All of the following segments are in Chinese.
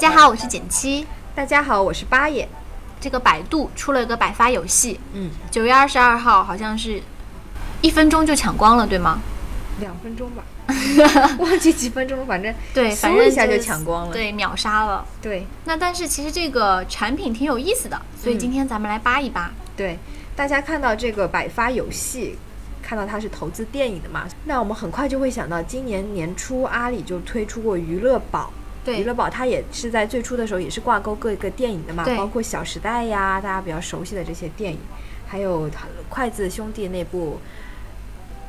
家好，我是简七。大家好，我是八爷。这个百度出了个百发游戏，嗯，九月二十二号好像是一分钟就抢光了，对吗？两分钟吧，忘记几分钟了，反正对，反正一下就抢光了。对，秒杀了。对那但是其实这个产品挺有意思的，所以今天咱们来扒一扒。对，大家看到这个百发游戏，看到它是投资电影的嘛，那我们很快就会想到，今年年初阿里就推出过娱乐宝。娱对乐宝它也是在最初的时候也是挂钩各个电影的嘛，包括《小时代》呀，大家比较熟悉的这些电影，还有筷子兄弟那部，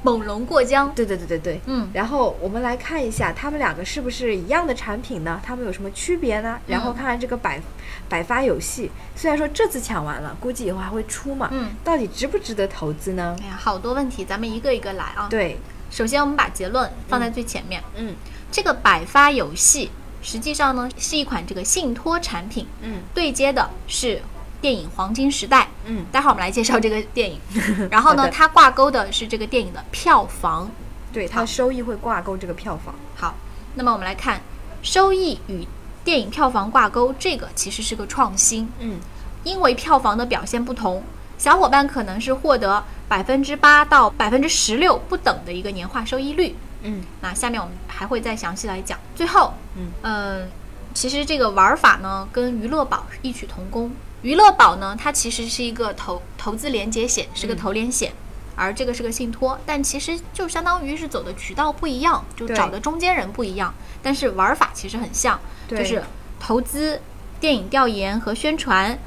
猛龙过江，对对对对对，嗯，然后我们来看一下，他们两个是不是一样的产品呢？他们有什么区别呢？然后看看这个百百发有戏，虽然说这次抢完了，估计以后还会出嘛，嗯，到底值不值得投资呢？哎呀，好多问题，咱们一个一个来啊。，对，首先我们把结论放在最前面，嗯。这个百发有戏实际上呢是一款这个信托产品，嗯对接的是电影《黄金时代》。嗯，待会儿我们来介绍这个电影，然后呢，它挂钩的是这个电影的票房。对，它好收益会挂钩这个票房。好，那么我们来看收益与电影票房挂钩，这个其实是个创新，嗯因为票房的表现不同，小伙伴可能是获得百分之八到百分之十六不等的一个年化收益率。嗯那下面我们还会再详细来讲。最后，嗯呃，其实这个玩法呢跟娱乐宝异曲同工。娱乐宝呢，它其实是一个投投资连接险，是个嗯投连险。而这个是个信托，但其实就相当于是走的渠道不一样，就找的中间人不一样，但是玩法其实很像，就是投资、电影调研和宣传，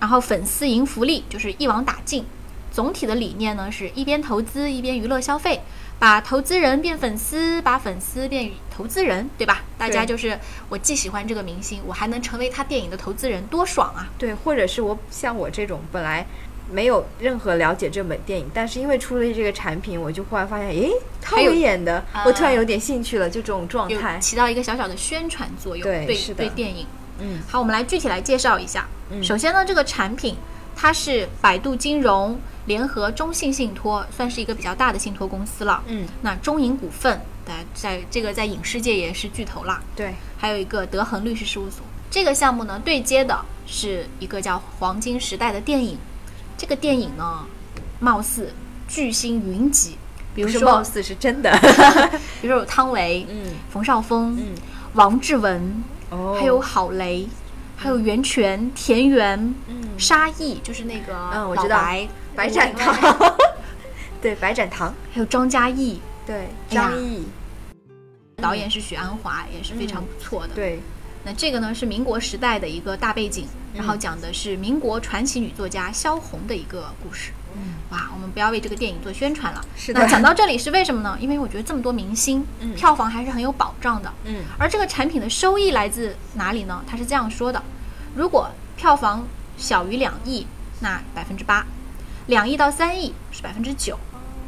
然后粉丝赢福利，就是一网打尽。总体的理念呢是一边投资一边娱乐消费，把投资人变粉丝，把粉丝变投资人，对吧？大家就是我既喜欢这个明星，我还能成为他电影的投资人，多爽啊！对，或者是我像我这种本来没有任何了解这本电影，但是因为出了这个产品，我就忽然发现，诶，他有唯演的，啊我突然有点兴趣了，就这种状态。起到一个小小的宣传作用，对对是的对电影。嗯好，我们来具体来介绍一下。嗯首先呢，这个产品它是百度金融联合中信信托，算是一个比较大的信托公司了。嗯，那中银股份，在在这个在影视界也是巨头啦。对，还有一个德恒律师事务所。这个项目呢，对接的是一个叫《黄金时代》的电影。这个电影呢，貌似巨星云集，比如说貌似是真的。比如说有汤唯、嗯冯绍峰、嗯，王志文，哦，还有郝蕾，还有袁泉、田园、嗯。沙溢，就是那个嗯我知道。白。白展堂，对，白展堂，还有张嘉译，对，张译，导演是许鞍华，也是非常不错的。对，那这个呢是民国时代的一个大背景，然后讲的是民国传奇女作家萧红的一个故事。嗯哇，我们不要为这个电影做宣传了。是的那讲到这里是为什么呢？因为我觉得这么多明星，嗯票房还是很有保障的。嗯而这个产品的收益来自哪里呢？他是这样说的：如果票房小于两亿，那百分之八；两亿到三亿是百分之九。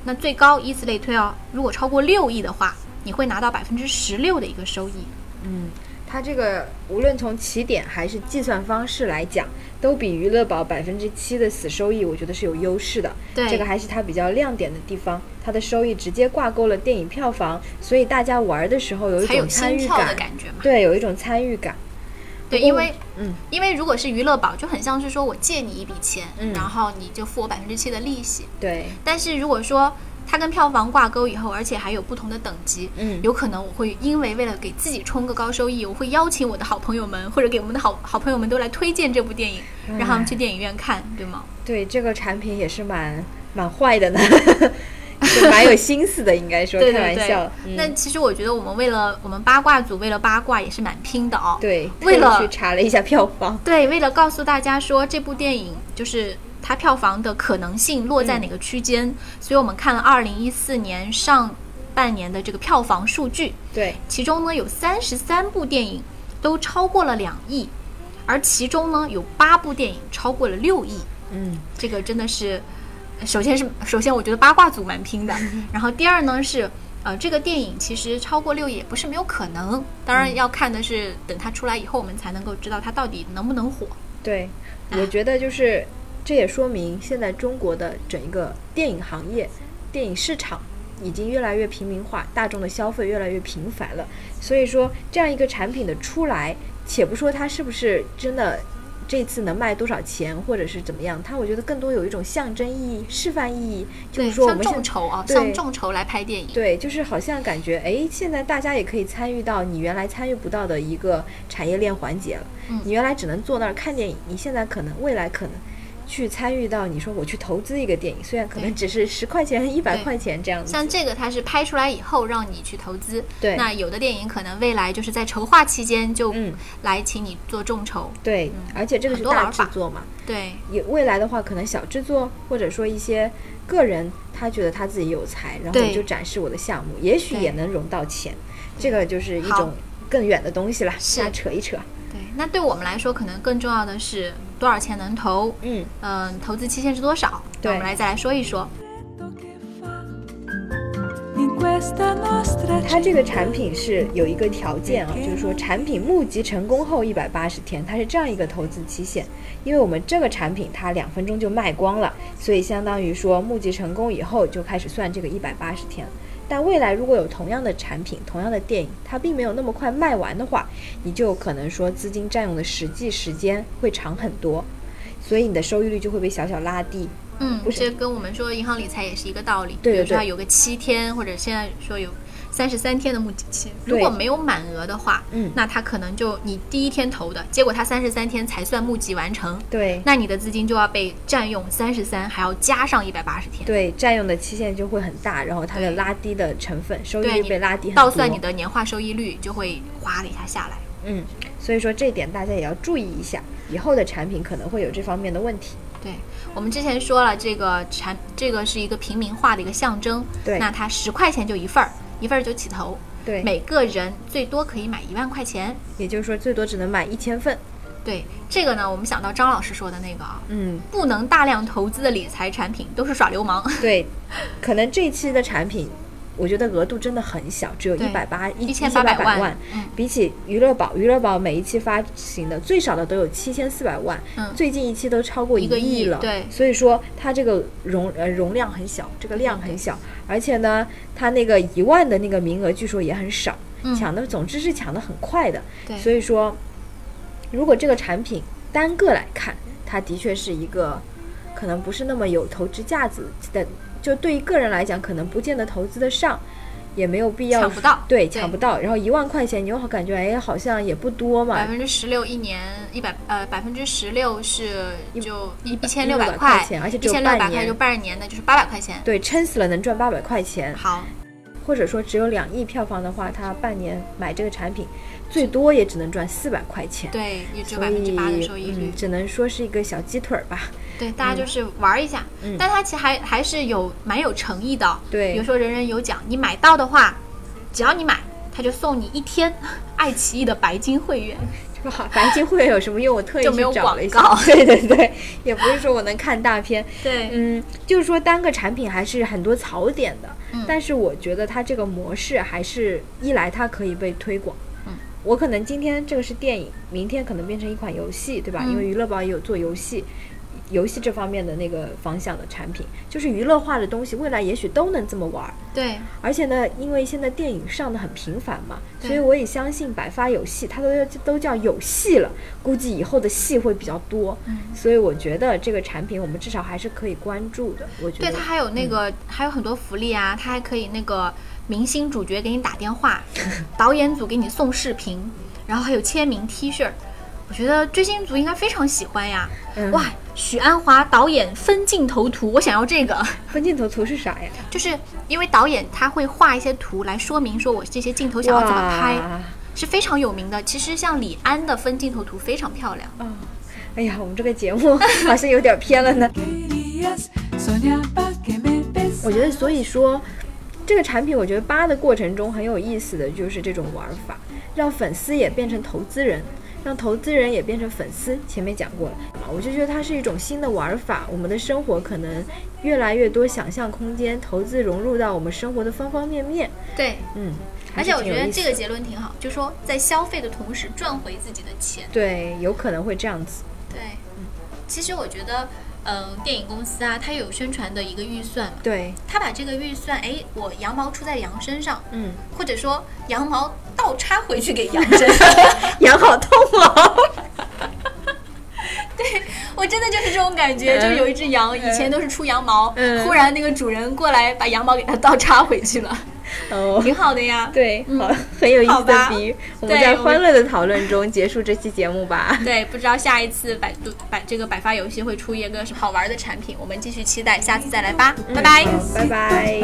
那最高依次类推哦，如果超过六亿的话，你会拿到百分之十六的一个收益。嗯，它这个无论从起点还是计算方式来讲，都比余乐宝百分之七的死收益，我觉得是有优势的。对这个还是它比较亮点的地方，它的收益直接挂钩了电影票房，所以大家玩的时候有一种参与心跳的感，觉嘛。对，有一种参与感。对，因为嗯因为如果是娱乐宝，就很像是说我借你一笔钱，嗯然后你就付我百分之七的利息。对，但是如果说它跟票房挂钩以后，而且还有不同的等级，嗯有可能我会因为为了给自己冲个高收益，我会邀请我的好朋友们或者给我们的好好朋友们都来推荐这部电影，让他们去电影院看，对吗？对，这个产品也是蛮蛮坏的呢，是蛮有心思的，应该说 开玩笑。那其实我觉得我们为了我们八卦组为了八卦也是蛮拼的哦。对，为了去查了一下票房，对，为了告诉大家说这部电影就是它票房的可能性落在哪个区间，所以我们看了二零一四年上半年的这个票房数据，对，其中呢有三十三部电影都超过了两亿，而其中呢有八部电影超过了六亿。嗯，这个真的是，首先是首先我觉得八卦组蛮拼的，然后第二呢是。呃，这个电影其实超过六亿也不是没有可能，当然要看的是等它出来以后，我们才能够知道它到底能不能火。对，我觉得就是这也说明现在中国的整一个电影行业、电影市场已经越来越平民化，大众的消费越来越频繁了。所以说，这样一个产品的出来，且不说它是不是真的。这次能卖多少钱，或者是怎么样？它我觉得更多有一种象征意义、示范意义，就是说我们众筹啊，对像众筹来拍电影。对，就是好像感觉，哎，现在大家也可以参与到你原来参与不到的一个产业链环节了。嗯你原来只能坐那儿看电影，你现在可能未来可能去参与到，你说我去投资一个电影，虽然可能只是十块钱、一百块钱这样子。像这个，它是拍出来以后让你去投资。对。那有的电影可能未来就是在筹划期间就嗯。来请你做众筹。对，而且这个是大制作嘛，对，也未来的话，可能小制作或者说一些个人，他觉得他自己有才，然后我就展示我的项目，也许也能融到钱。这个就是一种更远的东西了，是。扯一扯。对，那对我们来说，可能更重要的是多少钱能投，嗯，嗯、投资期限是多少？对我们来再来说一说。它这个产品是有一个条件啊，就是说产品募集成功后一百八十天，它是这样一个投资期限。因为我们这个产品它两分钟就卖光了，所以相当于说募集成功以后就开始算这个一百八十天。但未来如果有同样的产品、同样的电影，它并没有那么快卖完的话，你就可能说资金占用的实际时间会长很多，所以你的收益率就会被小小拉低。嗯，不是这跟我们说银行理财也是一个道理。对对比如说它有个七天，或者现在说有三十三天的募集期，如果没有满额的话，嗯那他可能就你第一天投的，结果他三十三天才算募集完成，对那你的资金就要被占用三十三，还要加上一百八十天。对，占用的期限就会很大，然后它的拉低的成分，收益率被拉低。倒算你的年化收益率就会哗的一下下来。嗯，所以说这点大家也要注意一下，以后的产品可能会有这方面的问题。对我们之前说了，这个产这个是一个平民化的一个象征。对那它十块钱就一份儿，一份儿就起投，对，每个人最多可以买一万块钱。也就是说最多只能买一千份。对这个呢，我们想到张老师说的那个啊，嗯，不能大量投资的理财产品都是耍流氓。对，可能这一期的产品，我觉得额度真的很小，只有一百八一1800八百万。嗯。比起娱乐宝，娱乐宝每一期发行的最少的都有七千四百万，嗯。最近一期都超过一个亿亿了。对。所以说它这个容呃容量很小，这个量很小，而且呢，它那个一万的那个名额据说也很少，嗯。抢的总之是抢的很快的。对。所以说，如果这个产品单个来看，它的确是一个可能不是那么有投资价值的，就对于个人来讲，可能不见得投资得上，也没有必要抢不到对，抢不到。然后一万块钱，你又好感觉哎，好像也不多嘛百，分之十六一年一百呃百分之十六是就一一千六100块而且一千六百块就半年的就是八百块钱。对，撑死了能赚八百块钱，好，或者说只有两亿票房的话，他半年买这个产品，最多也只能赚四百块钱。对，也只有百分之八的收益率嗯，。只能说是一个小鸡腿儿吧。对，大家就是玩一下，嗯但他其实还还是有蛮有诚意的。对比如说人人有奖，你买到的话，只要你买，他就送你一天爱奇艺的白金会员。这个好，白金会员有什么用？我特意去找了一下。对对对，也不是说我能看大片。对嗯，就是说单个产品还是很多槽点的，嗯但是我觉得它这个模式还是一来它可以被推广。嗯，我可能今天这个是电影，明天可能变成一款游戏，对吧？嗯因为娱乐宝也有做游戏。游戏这方面的那个方向的产品，就是娱乐化的东西，未来也许都能这么玩儿。对而且呢，因为现在电影上的很频繁嘛，所以我也相信百发有戏，它都都叫有戏了，估计以后的戏会比较多。嗯所以我觉得这个产品我们至少还是可以关注的。我觉得对，它还有那个、还有很多福利啊，它还可以那个明星主角给你打电话，导演组给你送视频，然后还有签名 T 恤。我觉得追星族应该非常喜欢呀！嗯哇，许鞍华导演分镜头图，我想要这个。分镜头图是啥呀？就是因为导演他会画一些图来说明说我这些镜头想要怎么拍，是非常有名的。其实像李安的分镜头图非常漂亮。哦，哎呀，我们这个节目 好像有点偏了呢。我觉得，所以说，这个产品我觉得扒的过程中很有意思的就是这种玩法。让粉丝也变成投资人，让投资人也变成粉丝。前面讲过了，我就觉得它是一种新的玩法。我们的生活可能越来越多想象空间，投资融入到我们生活的方方面面。对，嗯，而且我觉得这个结论挺好，就说在消费的同时赚回自己的钱。对有可能会这样子。对，嗯其实我觉得，嗯、电影公司啊，它有宣传的一个预算嘛，对，它把这个预算，哎，我羊毛出在羊身上，嗯，或者说羊毛倒插回去给羊身上。羊好痛哦。我真的就是这种感觉，嗯。就是有一只羊，以前都是出羊毛，嗯。忽然那个主人过来把羊毛给它倒插回去了，哦，挺好的呀。对，嗯好，很有意思的比喻。我们对我们在欢乐的讨论中结束这期节目吧。对，不知道下一次百度百这个百发游戏会出一个什么好玩的产品，我们继续期待，下次再来吧，拜拜。好拜拜。